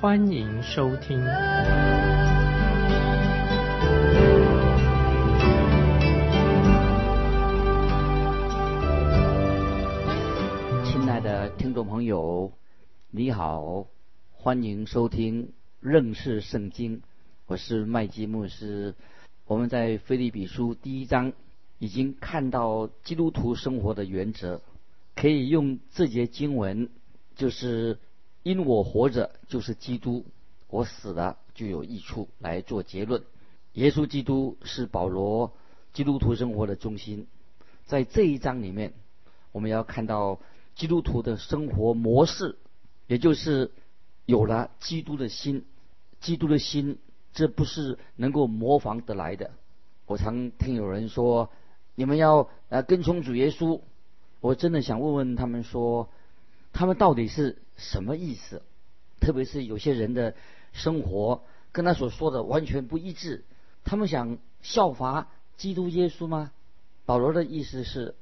欢迎收听。亲爱的听众朋友，你好，欢迎收听认识圣经，我是麦基牧师。我们在菲利比书第一章已经看到基督徒生活的原则，可以用这节经文，就是因我活着就是基督，我死了就有益处来做结论。耶稣基督是保罗基督徒生活的中心，在这一章里面，我们要看到。基督徒的生活模式，也就是有了基督的心。基督的心，这不是能够模仿得来的。我常听有人说，你们要呃跟从主耶稣。我真的想问问他们说，他们到底是什么意思？特别是有些人的生活跟他所说的完全不一致。他们想效法基督耶稣吗？保罗的意思是，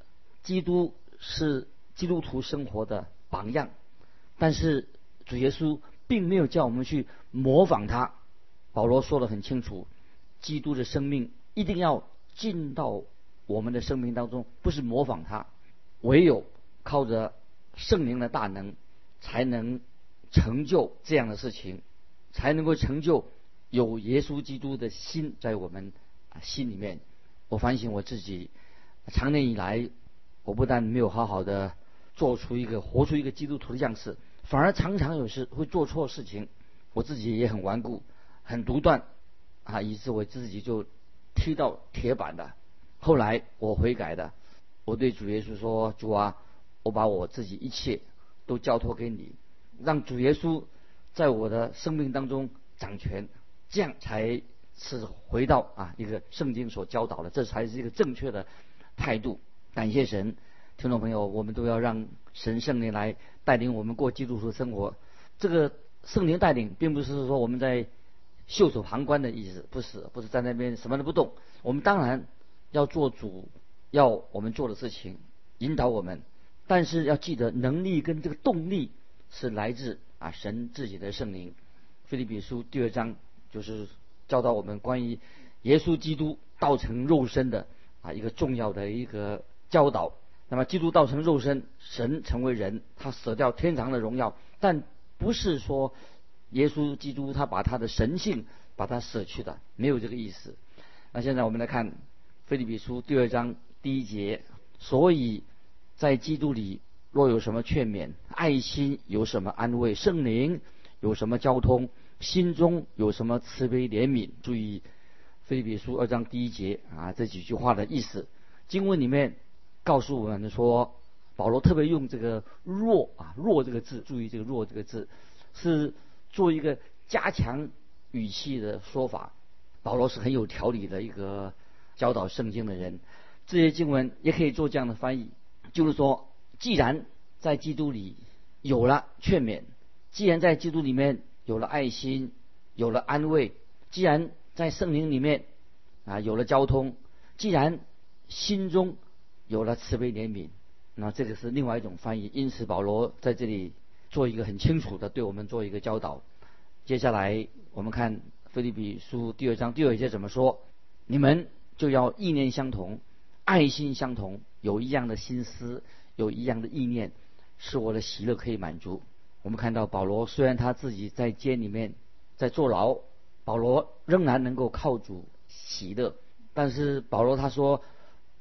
基督是。基督徒生活的榜样，但是主耶稣并没有叫我们去模仿他。保罗说的很清楚，基督的生命一定要进到我们的生命当中，不是模仿他。唯有靠着圣灵的大能，才能成就这样的事情，才能够成就有耶稣基督的心在我们心里面。我反省我自己，长年以来，我不但没有好好的。做出一个活出一个基督徒的样式，反而常常有时会做错事情。我自己也很顽固，很独断，啊，以致我自己就踢到铁板的。后来我悔改的，我对主耶稣说：“主啊，我把我自己一切都交托给你，让主耶稣在我的生命当中掌权，这样才是回到啊一个圣经所教导的，这才是一个正确的态度。”感谢神。听众朋友，我们都要让神圣灵来带领我们过基督徒生活。这个圣灵带领，并不是说我们在袖手旁观的意思，不是，不是在那边什么都不动。我们当然要做主，要我们做的事情，引导我们。但是要记得，能力跟这个动力是来自啊神自己的圣灵。菲利比书第二章就是教导我们关于耶稣基督道成肉身的啊一个重要的一个教导。那么，基督道成肉身，神成为人，他舍掉天堂的荣耀，但不是说耶稣基督他把他的神性把他舍去的，没有这个意思。那现在我们来看《菲利比书》第二章第一节，所以在基督里若有什么劝勉、爱心有什么安慰、圣灵有什么交通、心中有什么慈悲怜悯，注意《菲比书》二章第一节啊这几句话的意思，经文里面。告诉我们说，保罗特别用这个“弱”啊，“弱”这个字，注意这个“弱”这个字，是做一个加强语气的说法。保罗是很有条理的一个教导圣经的人。这些经文也可以做这样的翻译，就是说，既然在基督里有了劝勉，既然在基督里面有了爱心，有了安慰，既然在圣灵里面啊有了交通，既然心中。有了慈悲怜悯，那这个是另外一种翻译。因此，保罗在这里做一个很清楚的，对我们做一个教导。接下来，我们看《菲利比书》第二章第二节怎么说：“你们就要意念相同，爱心相同，有一样的心思，有一样的意念，使我的喜乐可以满足。”我们看到保罗虽然他自己在监里面在坐牢，保罗仍然能够靠主喜乐。但是保罗他说：“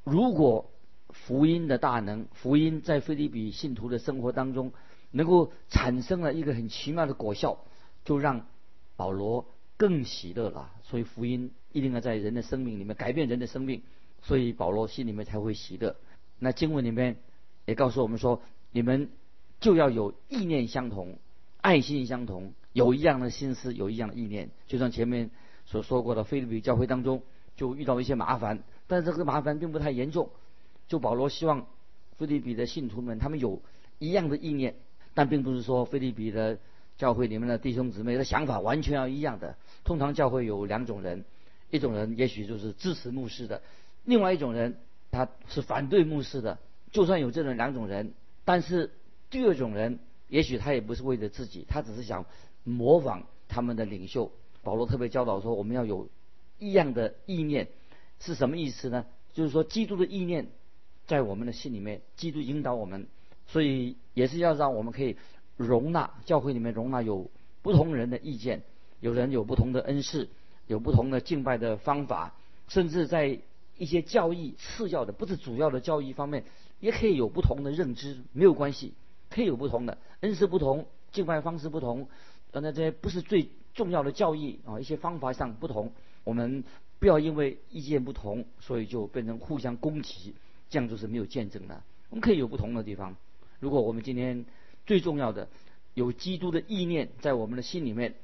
如果福音的大能，福音在菲利比信徒的生活当中，能够产生了一个很奇妙的果效，就让保罗更喜乐了。所以福音一定要在人的生命里面改变人的生命，所以保罗心里面才会喜乐。那经文里面也告诉我们说，你们就要有意念相同，爱心相同，有一样的心思，有一样的意念。就像前面所说过的，菲律宾教会当中就遇到一些麻烦，但是这个麻烦并不太严重。就保罗希望菲律宾的信徒们他们有一样的意念，但并不是说菲律宾的教会里面的弟兄姊妹的想法完全要一样的。通常教会有两种人，一种人也许就是支持牧师的，另外一种人他是反对牧师的。就算有这种两种人，但是第二种人也许他也不是为了自己，他只是想模仿他们的领袖。保罗特别教导说，我们要有异样的意念，是什么意思呢？就是说，基督的意念在我们的心里面，基督引导我们，所以也是要让我们可以容纳教会里面容纳有不同人的意见，有人有不同的恩赐，有不同的敬拜的方法，甚至在一些教义次要的，不是主要的教义方面，也可以有不同的认知，没有关系，可以有不同的恩赐不同，敬拜方式不同，那这些不是最。重要的教义啊，一些方法上不同，我们不要因为意见不同，所以就变成互相攻击，这样就是没有见证的。我们可以有不同的地方。如果我们今天最重要的有基督的意念在我们的心里面，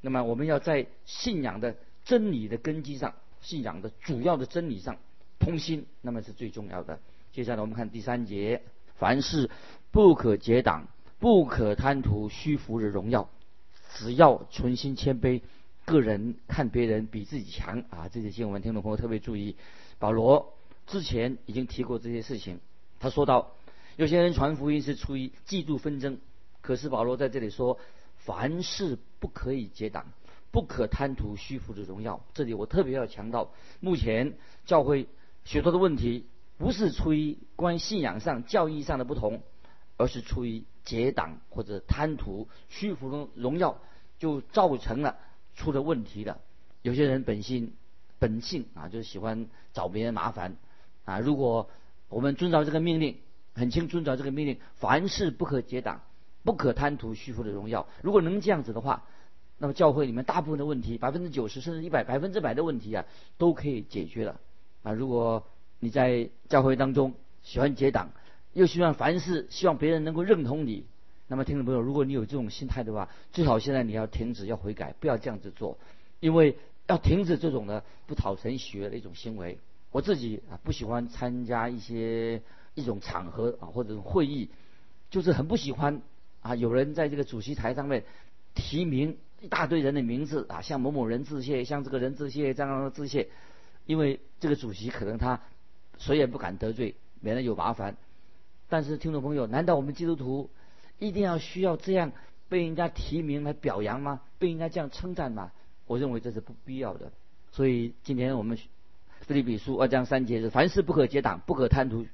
那么我们要在信仰的真理的根基上，信仰的主要的真理上通心，那么是最重要的。接下来我们看第三节：凡事不可结党，不可贪图虚浮的荣耀。只要存心谦卑，个人看别人比自己强啊！这些经文，听众朋友特别注意。保罗之前已经提过这些事情，他说到，有些人传福音是出于嫉妒纷争，可是保罗在这里说，凡事不可以结党，不可贪图虚浮的荣耀。这里我特别要强调，目前教会许多的问题，不是出于关于信仰上、教义上的不同。而是出于结党或者贪图虚浮的荣耀，就造成了出了问题的。有些人本性本性啊，就喜欢找别人麻烦啊。如果我们遵照这个命令，很清遵照这个命令，凡事不可结党，不可贪图虚浮的荣耀。如果能这样子的话，那么教会里面大部分的问题，百分之九十甚至一百百分之百的问题啊，都可以解决了啊。如果你在教会当中喜欢结党，又希望凡事希望别人能够认同你，那么听众朋友，如果你有这种心态的话，最好现在你要停止，要悔改，不要这样子做，因为要停止这种的不讨神喜悦的一种行为。我自己啊不喜欢参加一些一种场合啊或者会议，就是很不喜欢啊有人在这个主席台上面提名一大堆人的名字啊，向某某人致谢，向这个人致谢，这样的致谢，因为这个主席可能他谁也不敢得罪，免得有麻烦。但是，听众朋友，难道我们基督徒一定要需要这样被人家提名来表扬吗？被人家这样称赞吗？我认为这是不必要的。所以，今天我们《菲利比书》二章三节是：凡事不可结党，不可贪图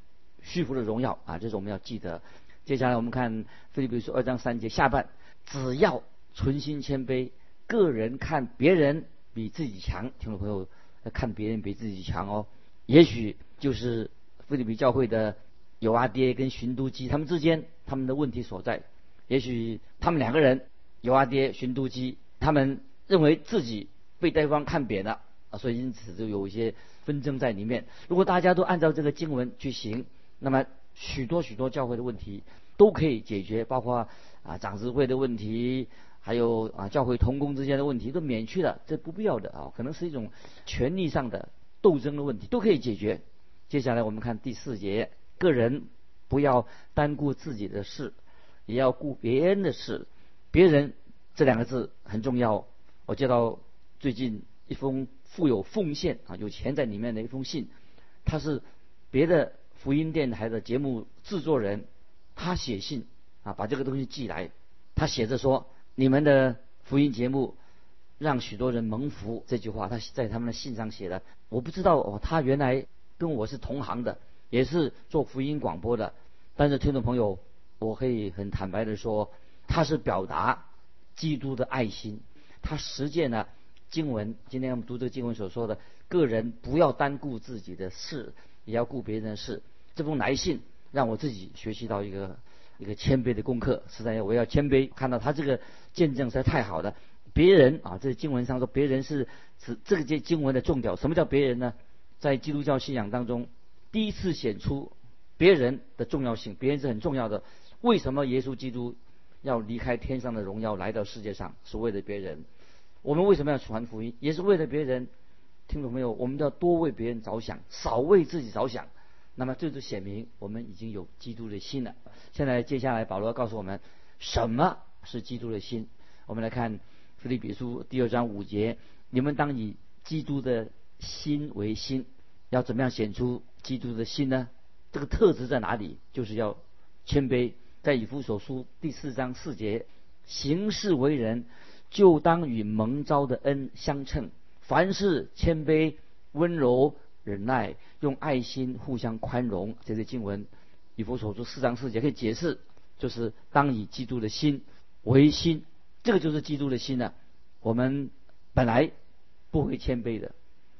虚浮的荣耀啊！这是我们要记得。接下来我们看《菲利比书》二章三节下半：只要存心谦卑，个人看别人比自己强。听众朋友，看别人比自己强哦，也许就是菲律宾教会的。有阿爹跟寻都基他们之间他们的问题所在，也许他们两个人有阿爹寻都基，他们认为自己被对方看扁了啊，所以因此就有一些纷争在里面。如果大家都按照这个经文去行，那么许多许多教会的问题都可以解决，包括啊长子会的问题，还有啊教会同工之间的问题都免去了，这不必要的啊，可能是一种权力上的斗争的问题都可以解决。接下来我们看第四节。个人不要单顾自己的事，也要顾别人的事。别人这两个字很重要。我接到最近一封富有奉献啊，有钱在里面的一封信，他是别的福音电台的节目制作人，他写信啊，把这个东西寄来。他写着说：“你们的福音节目让许多人蒙福。”这句话他在他们的信上写的。我不知道哦，他原来跟我是同行的。也是做福音广播的，但是听众朋友，我可以很坦白的说，他是表达基督的爱心，他实践了经文。今天我们读这个经文所说的，个人不要单顾自己的事，也要顾别人的事。这封来信让我自己学习到一个一个谦卑的功课。实在要我要谦卑，看到他这个见证实在太好了。别人啊，这经文上说，别人是指这个经经文的重点。什么叫别人呢？在基督教信仰当中。第一次显出别人的重要性，别人是很重要的。为什么耶稣基督要离开天上的荣耀来到世界上，是为了别人。我们为什么要传福音？也是为了别人。听懂没有？我们要多为别人着想，少为自己着想。那么这就显明我们已经有基督的心了。现在接下来保罗告诉我们，什么是基督的心？我们来看《腓立比书》第二章五节：你们当以基督的心为心。要怎么样显出基督的心呢？这个特质在哪里？就是要谦卑。在以弗所书第四章四节，行事为人，就当与蒙召的恩相称。凡事谦卑、温柔、忍耐，用爱心互相宽容。这些经文，以弗所书四章四节可以解释，就是当以基督的心为心。这个就是基督的心呢。我们本来不会谦卑的，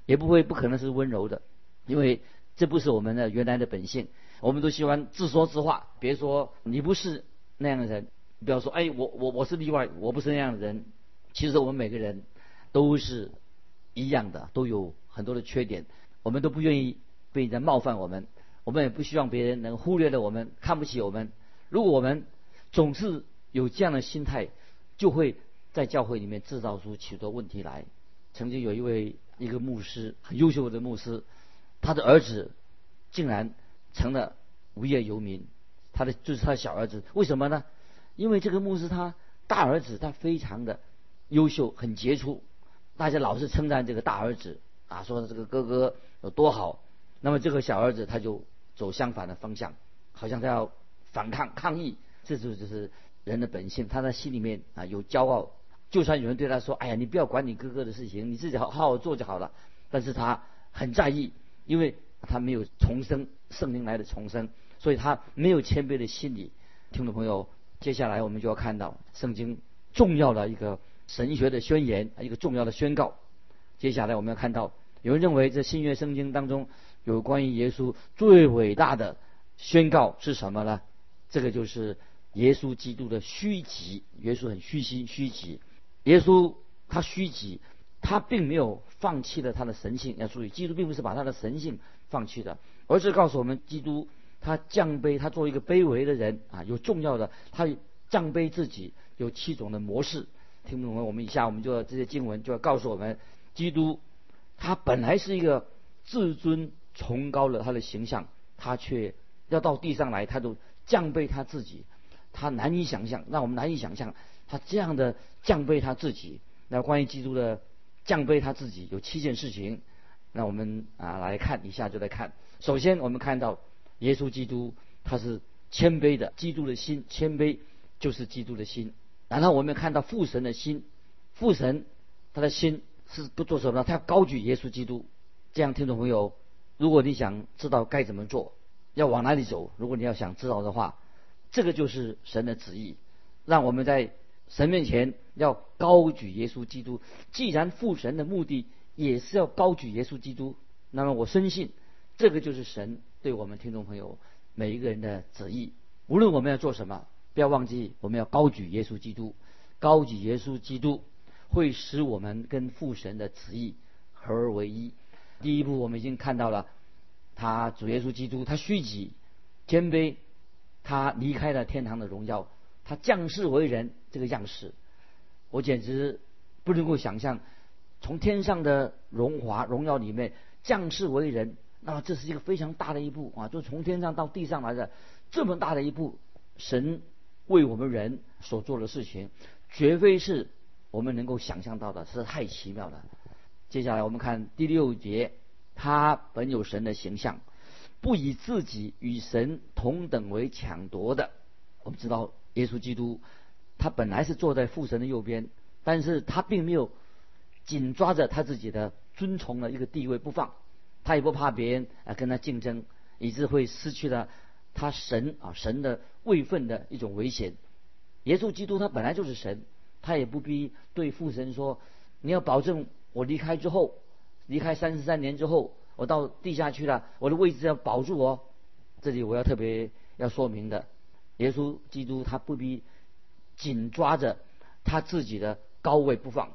也不会不可能是温柔的，因为这不是我们的原来的本性。我们都喜欢自说自话，别说你不是那样的人，不要说哎，我我我是例外，我不是那样的人。其实我们每个人都是一样的，都有很多的缺点。我们都不愿意被人家冒犯我们，我们也不希望别人能忽略了我们，看不起我们。如果我们总是有这样的心态，就会在教会里面制造出许多问题来。曾经有一位一个牧师，很优秀的牧师，他的儿子竟然。成了无业游民，他的就是他的小儿子，为什么呢？因为这个牧师他大儿子他非常的优秀，很杰出，大家老是称赞这个大儿子啊，说这个哥哥有多好。那么这个小儿子他就走相反的方向，好像他要反抗抗议，这就就是人的本性，他在心里面啊有骄傲。就算有人对他说：“哎呀，你不要管你哥哥的事情，你自己好好好做就好了。”但是他很在意，因为他没有重生。圣灵来的重生，所以他没有谦卑的心理。听众朋友，接下来我们就要看到圣经重要的一个神学的宣言，一个重要的宣告。接下来我们要看到，有人认为这新约圣经当中有关于耶稣最伟大的宣告是什么呢？这个就是耶稣基督的虚己。耶稣很虚心、虚己。耶稣他虚己，他并没有放弃了他的神性。要注意，基督并不是把他的神性放弃的。而是告诉我们，基督他降卑，他作为一个卑微的人啊，有重要的，他降卑自己有七种的模式。听不懂吗？我们以下我们就这些经文就要告诉我们，基督他本来是一个至尊崇高的他的形象，他却要到地上来，他都降卑他自己，他难以想象，让我们难以想象他这样的降卑他自己。那关于基督的降卑他自己，有七件事情，那我们啊来看一下就来看。首先，我们看到耶稣基督他是谦卑的，基督的心谦卑就是基督的心。然后我们看到父神的心，父神他的心是不做什么呢？他要高举耶稣基督。这样，听众朋友，如果你想知道该怎么做，要往哪里走，如果你要想知道的话，这个就是神的旨意，让我们在神面前要高举耶稣基督。既然父神的目的也是要高举耶稣基督，那么我深信。这个就是神对我们听众朋友每一个人的旨意。无论我们要做什么，不要忘记我们要高举耶稣基督。高举耶稣基督会使我们跟父神的旨意合而为一。第一步，我们已经看到了他主耶稣基督，他虚己、谦卑，他离开了天堂的荣耀，他降世为人这个样式，我简直不能够想象，从天上的荣华荣耀里面降世为人。那这是一个非常大的一步啊！就从天上到地上来的这么大的一步，神为我们人所做的事情，绝非是我们能够想象到的，是太奇妙了。接下来我们看第六节，他本有神的形象，不以自己与神同等为抢夺的。我们知道耶稣基督，他本来是坐在父神的右边，但是他并没有紧抓着他自己的尊崇的一个地位不放。他也不怕别人啊跟他竞争，以致会失去了他神啊神的位分的一种危险。耶稣基督他本来就是神，他也不必对父神说：“你要保证我离开之后，离开三十三年之后，我到地下去了，我的位置要保住哦。”这里我要特别要说明的，耶稣基督他不必紧抓着他自己的高位不放，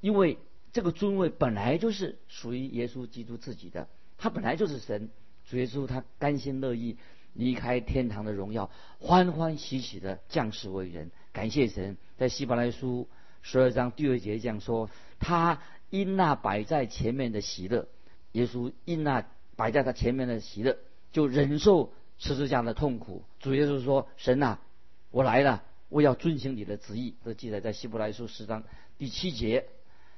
因为。这个尊位本来就是属于耶稣基督自己的，他本来就是神，主耶稣他甘心乐意离开天堂的荣耀，欢欢喜喜的降世为人，感谢神。在希伯来书十二章第二节这样说：他因那摆在前面的喜乐，耶稣因那摆在他前面的喜乐，就忍受十字架的痛苦。主耶稣说：神呐，我来了，我要遵行你的旨意。这记载在希伯来书十章第七节。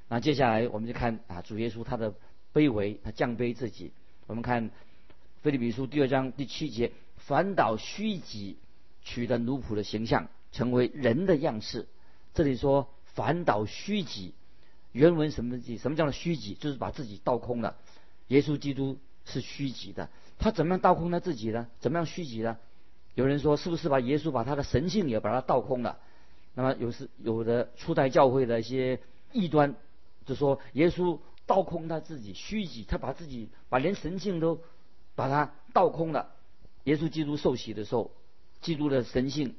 那接下来我们就看啊，主耶稣他的卑微，他降卑自己。我们看菲利比书第二章第七节：反倒虚己，取得奴仆的形象，成为人的样式。这里说反倒虚己，原文什么意？什么叫做虚己？就是把自己倒空了。耶稣基督是虚己的，他怎么样倒空他自己呢？怎么样虚己呢？有人说，是不是把耶稣把他的神性也把他倒空了？那么有时有的初代教会的一些异端。就说耶稣倒空他自己，虚己，他把自己把连神性都把他倒空了。耶稣基督受洗的时候，基督的神性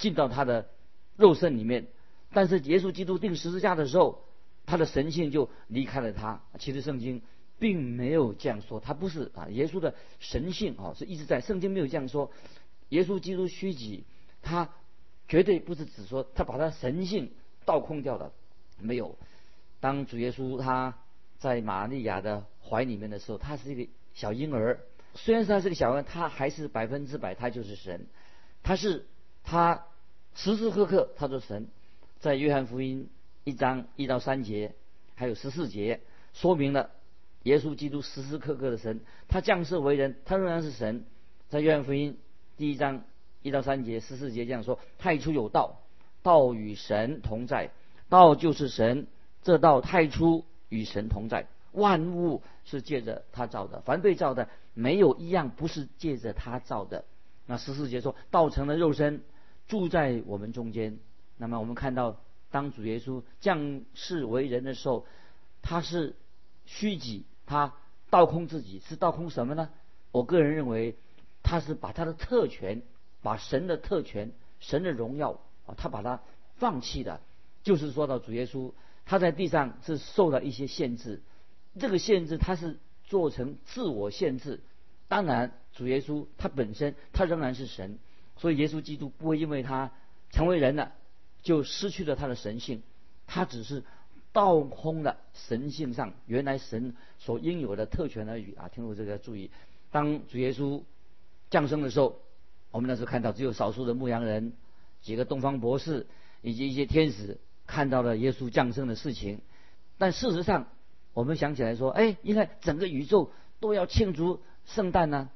进到他的肉身里面，但是耶稣基督定十字架的时候，他的神性就离开了他。其实圣经并没有这样说，他不是啊，耶稣的神性啊是一直在，圣经没有这样说。耶稣基督虚己，他绝对不是只说他把他神性倒空掉了，没有。当主耶稣他在玛利亚的怀里面的时候，他是一个小婴儿。虽然说他是个小婴儿，他还是百分之百他就是神。他是他时时刻刻他做神。在约翰福音一章一到三节，还有十四节，说明了耶稣基督时时刻刻的神。他降世为人，他仍然是神。在约翰福音第一章一到三节、十四节这样说：太初有道，道与神同在，道就是神。这道太初与神同在，万物是借着他造的，凡被造的没有一样不是借着他造的。那十四节说，道成了肉身，住在我们中间。那么我们看到，当主耶稣降世为人的时候，他是虚己，他倒空自己，是倒空什么呢？我个人认为，他是把他的特权，把神的特权、神的荣耀啊，他把它放弃的。就是说到主耶稣。他在地上是受了一些限制，这个限制他是做成自我限制。当然，主耶稣他本身他仍然是神，所以耶稣基督不会因为他成为人了就失去了他的神性，他只是倒空了神性上原来神所应有的特权而已啊！听我这个注意，当主耶稣降生的时候，我们那时候看到只有少数的牧羊人、几个东方博士以及一些天使。看到了耶稣降生的事情，但事实上，我们想起来说，哎，应该整个宇宙都要庆祝圣诞呢，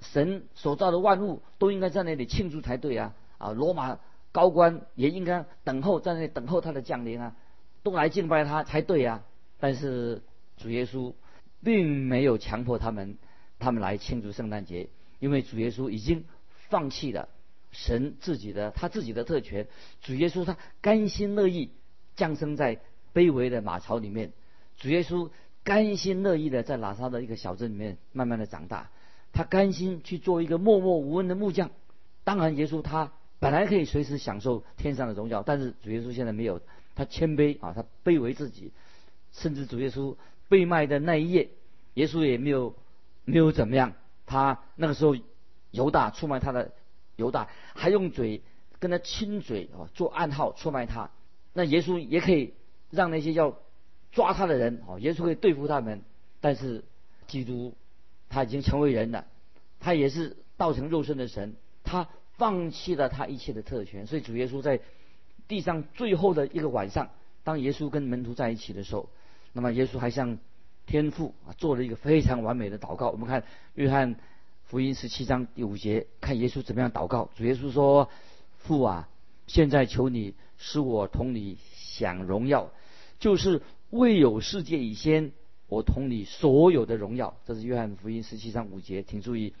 神所造的万物都应该在那里庆祝才对啊！啊，罗马高官也应该等候在那里等候他的降临啊，都来敬拜他才对啊！但是主耶稣并没有强迫他们，他们来庆祝圣诞节，因为主耶稣已经放弃了神自己的他自己的特权，主耶稣他甘心乐意。降生在卑微的马槽里面，主耶稣甘心乐意的在拉萨的一个小镇里面慢慢的长大，他甘心去做一个默默无闻的木匠。当然，耶稣他本来可以随时享受天上的荣耀，但是主耶稣现在没有，他谦卑啊，他卑微自己，甚至主耶稣被卖的那一夜，耶稣也没有没有怎么样，他那个时候犹大出卖他的犹大还用嘴跟他亲嘴啊，做暗号出卖他。那耶稣也可以让那些要抓他的人，哦，耶稣可以对付他们。但是基督他已经成为人了，他也是道成肉身的神，他放弃了他一切的特权。所以主耶稣在地上最后的一个晚上，当耶稣跟门徒在一起的时候，那么耶稣还向天父啊做了一个非常完美的祷告。我们看约翰福音十七章第五节，看耶稣怎么样祷告。主耶稣说：“父啊，现在求你。”使我同你享荣耀，就是未有世界以先，我同你所有的荣耀。这是约翰福音十七章五节，请注意，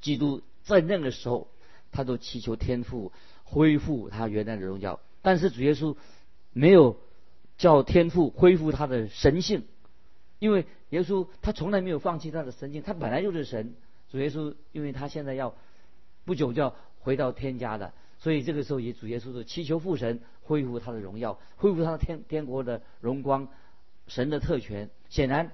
基督在那个时候，他都祈求天父恢复他原来的荣耀。但是主耶稣没有叫天父恢复他的神性，因为耶稣他从来没有放弃他的神性，他本来就是神。主耶稣因为他现在要不久就要回到天家的。所以这个时候，也主耶稣是祈求父神恢复他的荣耀，恢复他的天天国的荣光，神的特权。显然，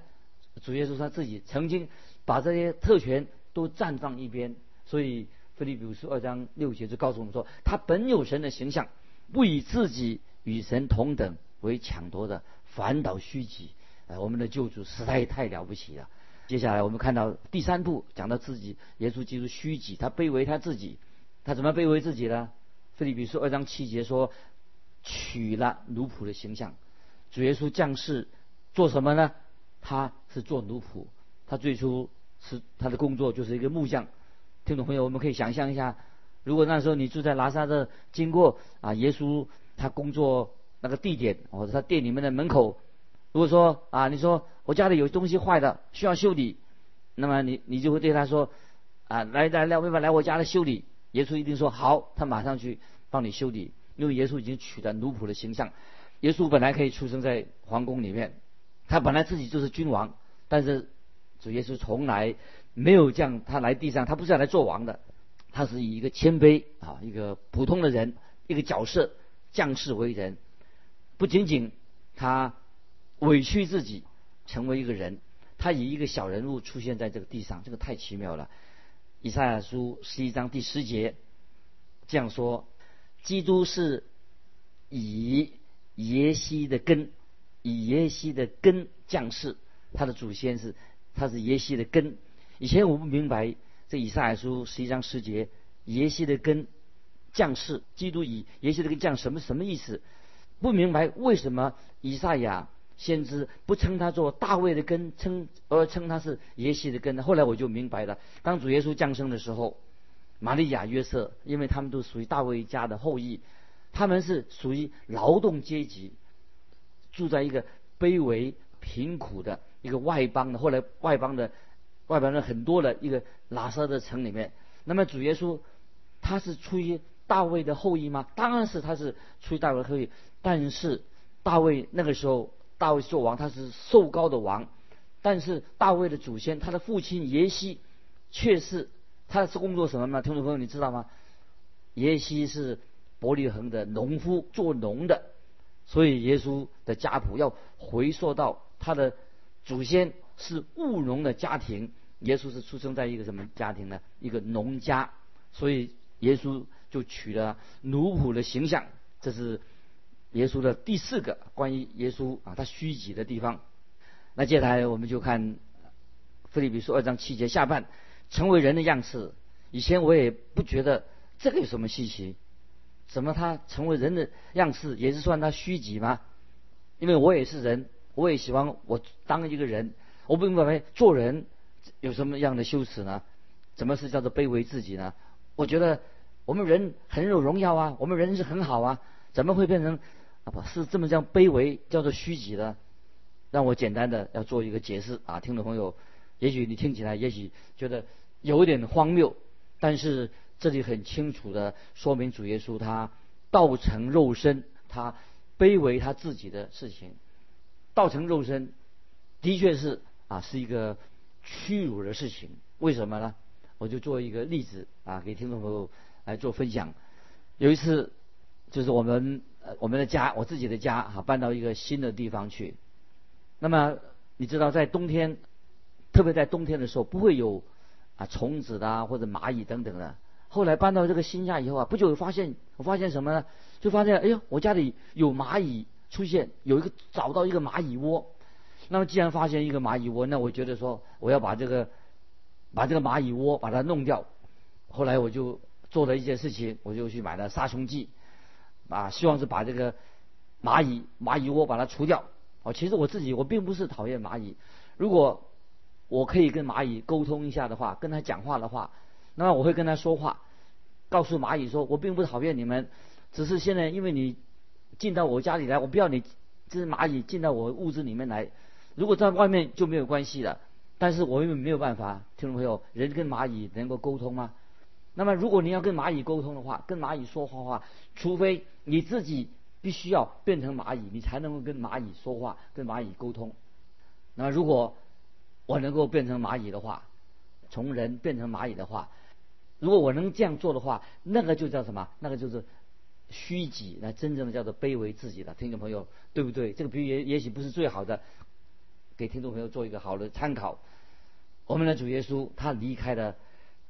主耶稣他自己曾经把这些特权都暂放一边。所以，腓立比书二章六节就告诉我们说，他本有神的形象，不以自己与神同等为抢夺的，反倒虚己。哎，我们的救主实在太了不起了。接下来我们看到第三步，讲到自己，耶稣基督虚己，他卑微他自己，他怎么卑微自己呢？菲利比书二章七节说，取了奴仆的形象。主耶稣降世做什么呢？他是做奴仆，他最初是他的工作就是一个木匠。听众朋友，我们可以想象一下，如果那时候你住在拉萨的，经过啊，耶稣他工作那个地点或者他店里面的门口，如果说啊，你说我家里有东西坏的需要修理，那么你你就会对他说啊，来来来，为什来我家来修理？耶稣一定说好，他马上去帮你修理，因为耶稣已经取了奴仆的形象。耶稣本来可以出生在皇宫里面，他本来自己就是君王，但是主耶稣从来。没有这样，他来地上，他不是要来做王的，他是以一个谦卑啊，一个普通的人，一个角色，降世为人。不仅仅他委屈自己成为一个人，他以一个小人物出现在这个地上，这个太奇妙了。以赛亚书十一章第十节这样说：基督是以耶西的根，以耶西的根降世，他的祖先是他是耶西的根。以前我不明白这以赛亚书十一章十节，耶西的根降世，基督以耶西的根降什么什么意思？不明白为什么以赛亚先知不称他做大卫的根，称而称他是耶西的根？后来我就明白了，当主耶稣降生的时候，玛利亚、约瑟，因为他们都属于大卫家的后裔，他们是属于劳动阶级，住在一个卑微贫苦的一个外邦的，后来外邦的。外邦人很多的一个拉萨的城里面，那么主耶稣他是出于大卫的后裔吗？当然是他是出于大卫的后裔，但是大卫那个时候大卫做王，他是受高的王，但是大卫的祖先他的父亲耶西却是他是工作什么呢？听众朋友你知道吗？耶西是伯利恒的农夫，做农的，所以耶稣的家谱要回溯到他的祖先是务农的家庭。耶稣是出生在一个什么家庭呢？一个农家，所以耶稣就取了奴仆的形象。这是耶稣的第四个关于耶稣啊他虚己的地方。那接下来我们就看菲利比书二章七节下半，成为人的样式。以前我也不觉得这个有什么稀奇，怎么他成为人的样式也是算他虚己吗？因为我也是人，我也喜欢我当一个人，我不明白做人。有什么样的羞耻呢？怎么是叫做卑微自己呢？我觉得我们人很有荣耀啊，我们人是很好啊，怎么会变成啊不是这么叫卑微，叫做虚己呢？让我简单的要做一个解释啊，听众朋友，也许你听起来也许觉得有点荒谬，但是这里很清楚的说明主耶稣他道成肉身，他卑微他自己的事情，道成肉身的确是啊是一个。屈辱的事情，为什么呢？我就做一个例子啊，给听众朋友来做分享。有一次，就是我们我们的家，我自己的家啊，搬到一个新的地方去。那么你知道，在冬天，特别在冬天的时候，不会有啊虫子的或者蚂蚁等等的。后来搬到这个新家以后啊，不久发现，我发现什么呢？就发现，哎呦，我家里有蚂蚁出现，有一个找到一个蚂蚁窝。那么既然发现一个蚂蚁窝，那我觉得说我要把这个把这个蚂蚁窝把它弄掉。后来我就做了一件事情，我就去买了杀虫剂，啊，希望是把这个蚂蚁蚂蚁窝把它除掉。哦，其实我自己我并不是讨厌蚂蚁，如果我可以跟蚂蚁沟通一下的话，跟他讲话的话，那我会跟他说话，告诉蚂蚁说我并不讨厌你们，只是现在因为你进到我家里来，我不要你这只蚂蚁进到我屋子里面来。如果在外面就没有关系了，但是我又没有办法，听众朋友，人跟蚂蚁能够沟通吗？那么如果你要跟蚂蚁沟通的话，跟蚂蚁说话的话，除非你自己必须要变成蚂蚁，你才能够跟蚂蚁说话，跟蚂蚁沟通。那如果我能够变成蚂蚁的话，从人变成蚂蚁的话，如果我能这样做的话，那个就叫什么？那个就是虚己，那真正的叫做卑微自己的。听众朋友，对不对？这个比喻也也许不是最好的。给听众朋友做一个好的参考。我们的主耶稣他离开了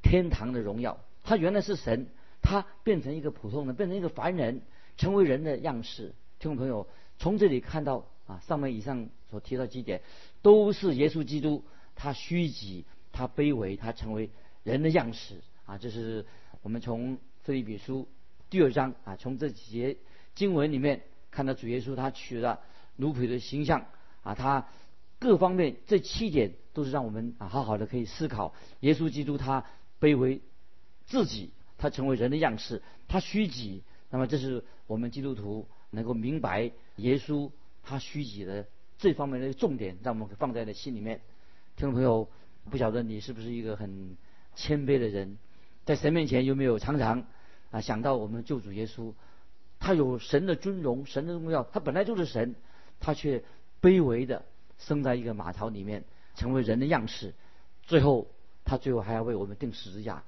天堂的荣耀，他原来是神，他变成一个普通人，变成一个凡人，成为人的样式。听众朋友，从这里看到啊，上面以上所提到几点，都是耶稣基督他虚己，他卑微，他成为人的样式啊。这是我们从菲利比书第二章啊，从这几节经文里面看到主耶稣他取了奴仆的形象啊，他各方面这七点都是让我们啊好好的可以思考耶稣基督他卑微自己，他成为人的样式，他虚己。那么这是我们基督徒。能够明白耶稣他虚己的这方面的重点，让我们放在了心里面。听众朋友，不晓得你是不是一个很谦卑的人，在神面前有没有常常啊想到我们救主耶稣？他有神的尊荣，神的荣耀，他本来就是神，他却卑微的生在一个马槽里面，成为人的样式。最后，他最后还要为我们定十字架。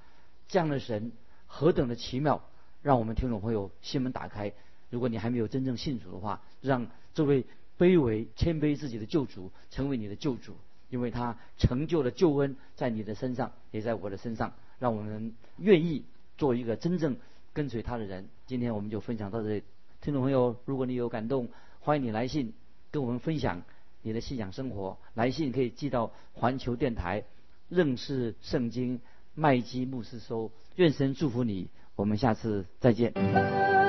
这样的神何等的奇妙！让我们听众朋友心门打开。如果你还没有真正信主的话，让这位卑微谦卑自己的救主成为你的救主，因为他成就了救恩在你的身上，也在我的身上。让我们愿意做一个真正跟随他的人。今天我们就分享到这里，听众朋友，如果你有感动，欢迎你来信跟我们分享你的信仰生活。来信可以寄到环球电台认识圣经麦基牧师收。愿神祝福你，我们下次再见。